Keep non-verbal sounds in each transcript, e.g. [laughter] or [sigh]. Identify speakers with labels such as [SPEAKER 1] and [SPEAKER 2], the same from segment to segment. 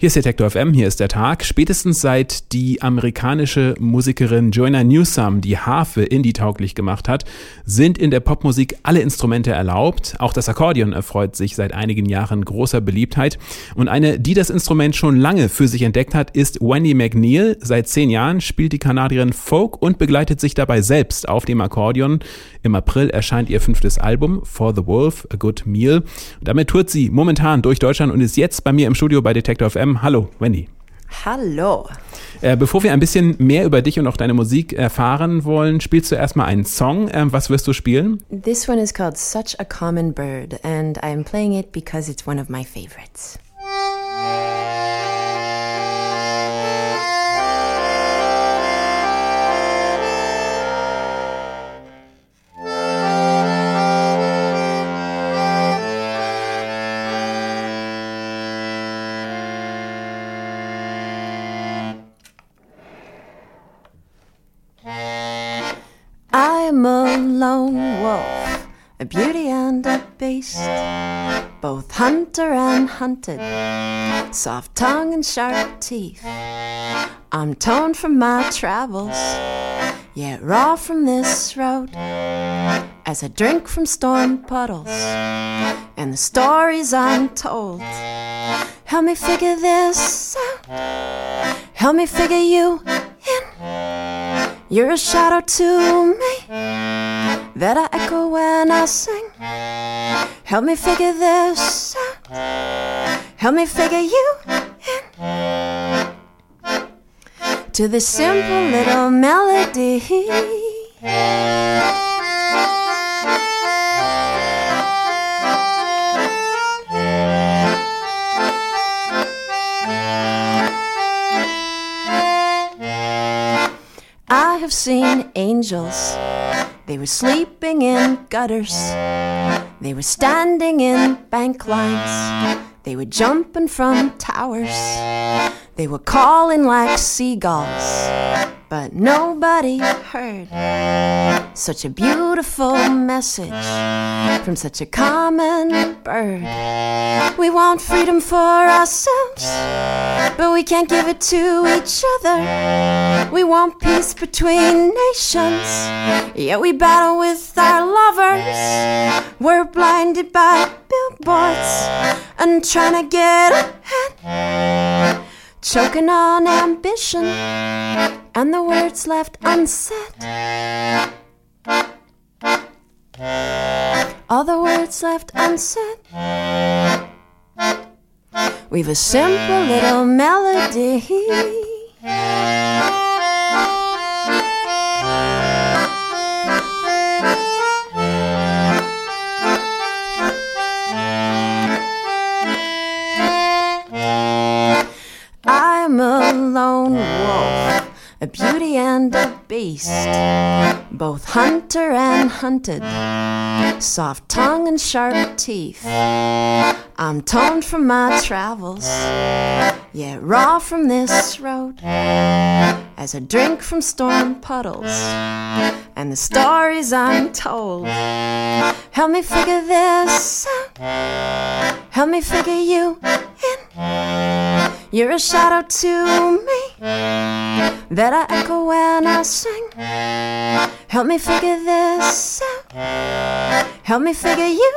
[SPEAKER 1] Hier ist Detektor FM, hier ist der Tag. Spätestens seit die amerikanische Musikerin Joanna Newsom die Harfe indie-tauglich gemacht hat, sind in der Popmusik alle Instrumente erlaubt. Auch das Akkordeon erfreut sich seit einigen Jahren großer Beliebtheit. Und eine, die das Instrument schon lange für sich entdeckt hat, ist Wendy McNeil. Seit zehn Jahren spielt die Kanadierin Folk und begleitet sich dabei selbst auf dem Akkordeon. Im April erscheint ihr fünftes Album, For the Wolf, A Good Meal. Und damit tourt sie momentan durch Deutschland und ist jetzt bei mir im Studio bei Detektor FM FM. Hallo, Wendy.
[SPEAKER 2] Hallo.
[SPEAKER 1] Äh, bevor wir ein bisschen mehr über dich und auch deine Musik erfahren wollen, spielst du erstmal einen Song. Ähm, was wirst du spielen?
[SPEAKER 2] This one is called Such a Common Bird and I'm playing it because it's one of my favorites. Hunted, soft tongue and sharp teeth. I'm toned from my travels, yet raw from this road, as I drink from storm puddles, and the stories I'm told. Help me figure this out, help me figure you in. You're a shadow to me that I echo when I sing. Help me figure this. Help me figure you in. To this simple little melody. I have seen angels. They were sleeping in gutters. They were standing in bank lines. They were jumping from towers. They were calling like seagulls. But nobody heard such a beautiful message from such a common bird. We want freedom for ourselves, but we can't give it to each other. We want peace between nations, yet we battle with our lovers. We're blinded by billboards and trying to get ahead. Choking on ambition and the words left unsaid. All the words left unsaid. We've a simple little melody. Beauty and a beast, both hunter and hunted, soft tongue and sharp teeth. I'm toned from my travels, yet raw from this road, as I drink from storm puddles and the stories I'm told. Help me figure this out. Help me figure you. You're a shadow to me that I echo when I sing. Help me figure this out. Help me figure you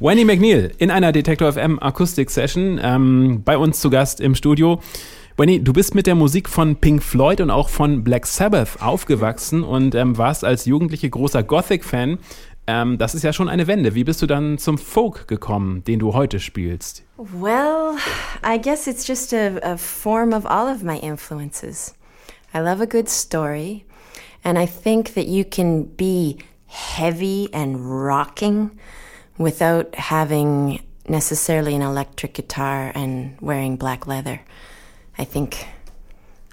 [SPEAKER 1] Wendy McNeil in einer Detektor FM Akustik Session ähm, bei uns zu Gast im Studio. Wendy, du bist mit der Musik von Pink Floyd und auch von Black Sabbath aufgewachsen und ähm, warst als Jugendliche großer Gothic-Fan. Ähm, das ist ja schon eine Wende. Wie bist du dann zum Folk gekommen, den du heute spielst?
[SPEAKER 2] Well, I guess it's just a, a form of all of my influences. I love a good story, And I think that you can be heavy and rocking without having necessarily an electric guitar and wearing black leather. I think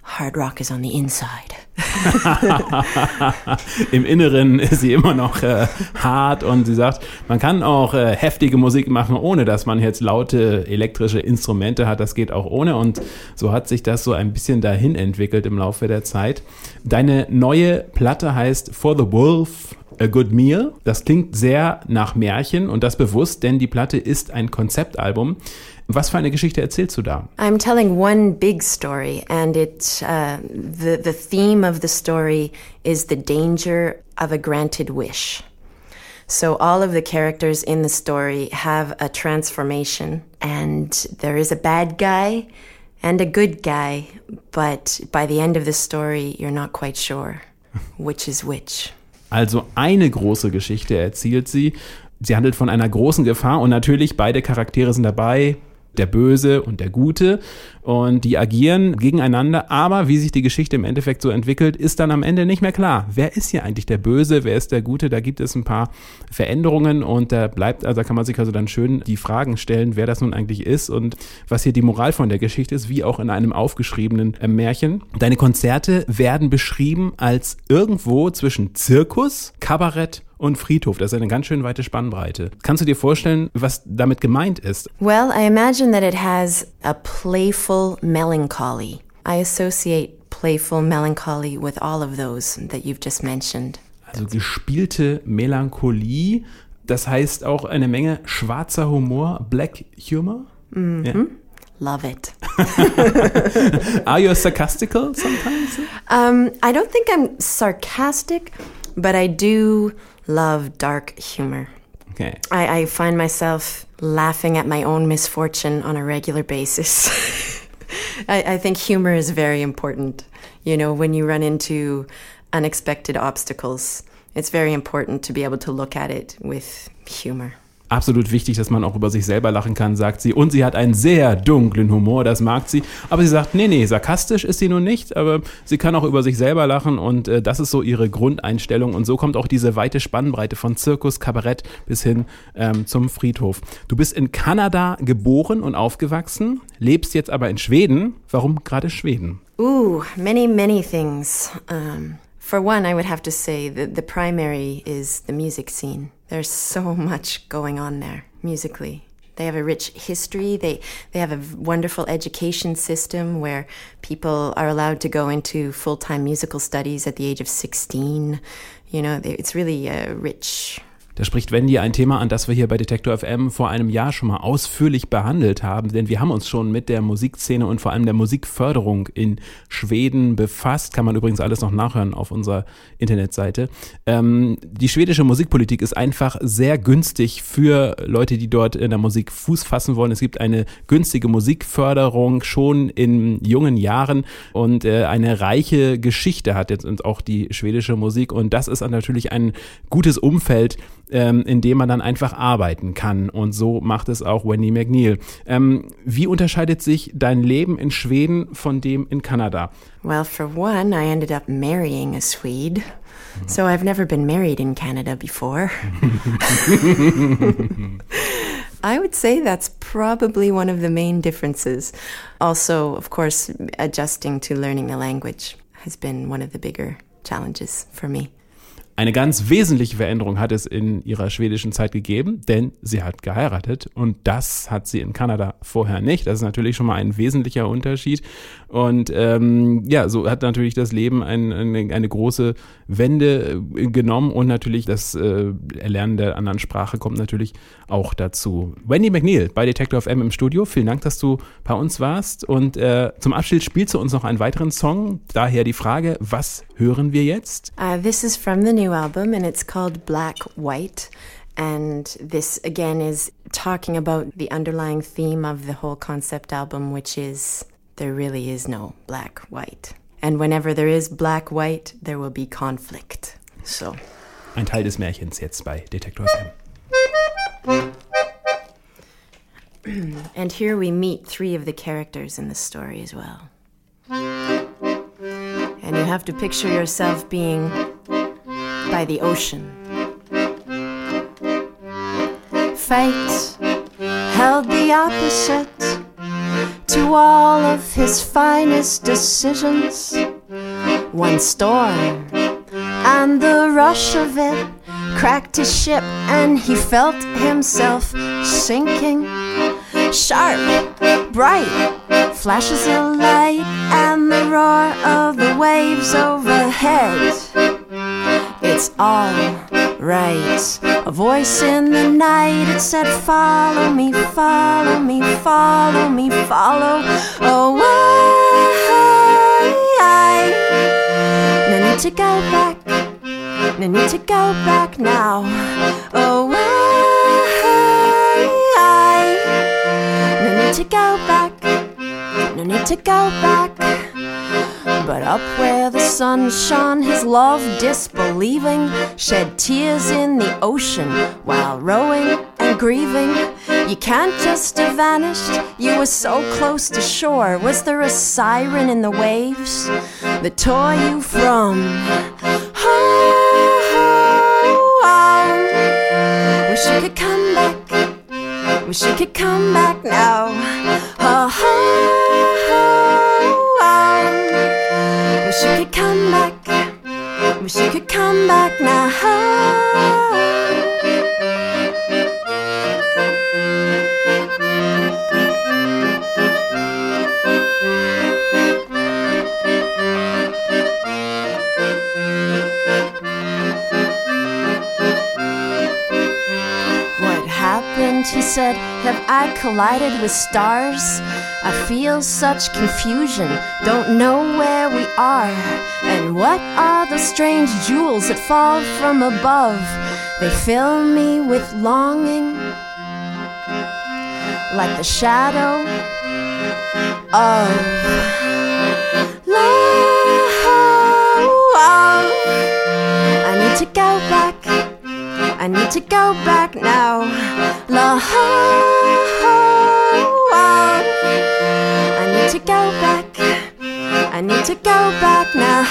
[SPEAKER 2] hard rock is on the inside. [laughs]
[SPEAKER 1] Im Inneren ist sie immer noch äh, hart und sie sagt, man kann auch äh, heftige Musik machen, ohne dass man jetzt laute elektrische Instrumente hat. Das geht auch ohne und so hat sich das so ein bisschen dahin entwickelt im Laufe der Zeit. Deine neue Platte heißt For the Wolf A Good Meal. Das klingt sehr nach Märchen und das bewusst, denn die Platte ist ein Konzeptalbum. Was für eine Geschichte erzählst du da?
[SPEAKER 2] I'm telling one big story, and it uh, the the theme of the story is the danger of a granted wish. So all of the characters in the story have a transformation, and there is a bad guy and a good guy, but by the end of the story, you're not quite sure which is which.
[SPEAKER 1] Also eine große Geschichte erzählt sie. Sie handelt von einer großen Gefahr und natürlich beide Charaktere sind dabei der Böse und der Gute und die agieren gegeneinander, aber wie sich die Geschichte im Endeffekt so entwickelt, ist dann am Ende nicht mehr klar. Wer ist hier eigentlich der Böse, wer ist der Gute? Da gibt es ein paar Veränderungen und da bleibt, also da kann man sich also dann schön die Fragen stellen, wer das nun eigentlich ist und was hier die Moral von der Geschichte ist, wie auch in einem aufgeschriebenen äh, Märchen. Deine Konzerte werden beschrieben als irgendwo zwischen Zirkus, Kabarett und Friedhof. Das ist eine ganz schön weite Spannbreite. Kannst du dir vorstellen, was damit gemeint ist?
[SPEAKER 2] Well, I imagine that it has a playful melancholy. I associate playful melancholy with all of those that you've just mentioned.
[SPEAKER 1] Also gespielte Melancholie, das heißt auch eine Menge schwarzer Humor, Black Humor.
[SPEAKER 2] -hmm. yeah. Love it. [laughs]
[SPEAKER 1] Are you sarcastical sometimes?
[SPEAKER 2] Um, I don't think I'm sarcastic, but I do love dark humor.
[SPEAKER 1] Okay.
[SPEAKER 2] I, I find myself laughing at my own misfortune on a regular basis. [laughs] I, I think humor is very important. You know, when you run into unexpected obstacles, it's very important to be able to look at it with humor.
[SPEAKER 1] Absolut wichtig, dass man auch über sich selber lachen kann, sagt sie. Und sie hat einen sehr dunklen Humor, das mag sie. Aber sie sagt, nee, nee, sarkastisch ist sie nun nicht, aber sie kann auch über sich selber lachen und äh, das ist so ihre Grundeinstellung. Und so kommt auch diese weite Spannbreite von Zirkus, Kabarett bis hin ähm, zum Friedhof. Du bist in Kanada geboren und aufgewachsen, lebst jetzt aber in Schweden. Warum gerade Schweden?
[SPEAKER 2] Ooh, many, many things. Um, for one, I would have to say that the primary is the music scene. There's so much going on there musically. They have a rich history. They they have a wonderful education system where people are allowed to go into full time musical studies at the age of 16. You know, it's really a rich
[SPEAKER 1] Da spricht Wendy ein Thema an, das wir hier bei Detektor FM vor einem Jahr schon mal ausführlich behandelt haben, denn wir haben uns schon mit der Musikszene und vor allem der Musikförderung in Schweden befasst. Kann man übrigens alles noch nachhören auf unserer Internetseite. Ähm, die schwedische Musikpolitik ist einfach sehr günstig für Leute, die dort in der Musik Fuß fassen wollen. Es gibt eine günstige Musikförderung schon in jungen Jahren und äh, eine reiche Geschichte hat jetzt auch die schwedische Musik und das ist natürlich ein gutes Umfeld, ähm, in dem man dann einfach arbeiten kann. Und so macht es auch Wendy McNeil. Ähm, wie unterscheidet sich dein Leben in Schweden von dem in Kanada?
[SPEAKER 2] Well, for one, I ended up marrying a Swede. So I've never been married in Canada before. [laughs] I would say that's probably one of the main differences. Also, of course, adjusting to learning the language has been one of the bigger challenges for me.
[SPEAKER 1] Eine ganz wesentliche Veränderung hat es in ihrer schwedischen Zeit gegeben, denn sie hat geheiratet und das hat sie in Kanada vorher nicht. Das ist natürlich schon mal ein wesentlicher Unterschied. Und ähm, ja, so hat natürlich das Leben ein, eine, eine große Wende äh, genommen und natürlich das äh, Erlernen der anderen Sprache kommt natürlich auch dazu. Wendy McNeil bei Detector FM im Studio, vielen Dank, dass du bei uns warst. Und äh, zum Abschied spielst du uns noch einen weiteren Song. Daher die Frage, was hören wir jetzt?
[SPEAKER 2] Uh, this is from the new album and it's called Black White. And this again is talking about the underlying theme of the whole concept album, which is there really is no black white. And whenever there is black white, there will be conflict. So.
[SPEAKER 1] Ein Teil des Märchens jetzt bei Detektor FM.
[SPEAKER 2] and here we meet three of the characters in the story as well. And you have to picture yourself being by the ocean. Fate held the opposite to all of his finest decisions. One storm and the rush of it cracked his ship, and he felt himself sinking. Sharp, bright flashes of light, and the roar of the waves overhead. It's all right. A voice in the night, it said, Follow me, follow me, follow me, follow. Oh, I, no need to go back, no need to go back now. I, no need to go back, no need to go back. But up where the sun shone, his love disbelieving, shed tears in the ocean while rowing and grieving. You can't just have vanished, you were so close to shore. Was there a siren in the waves that tore you from home? Wish you could come back, wish you could come back now. Oh, Wish Wish you could come back now. Collided with stars? I feel such confusion, don't know where we are. And what are the strange jewels that fall from above? They fill me with longing, like the shadow of love. I need to go back, I need to go back now. Love. I need to go back. I need to go back now.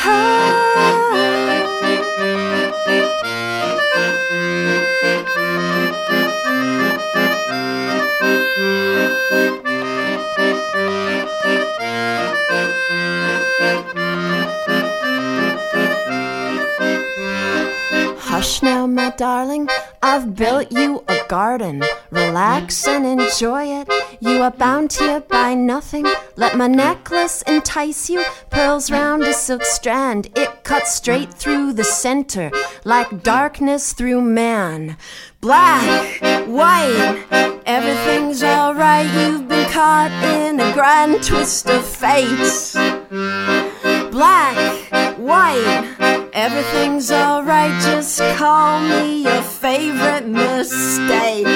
[SPEAKER 2] Hush now, my darling. I've built you a garden. Relax and enjoy it. You are bound here by nothing. Let my necklace entice you. Pearls round a silk strand. It cuts straight through the center, like darkness through man. Black, white, everything's alright. You've been caught in a grand twist of fate. Black, white, everything's alright. Just call me your favorite mistake.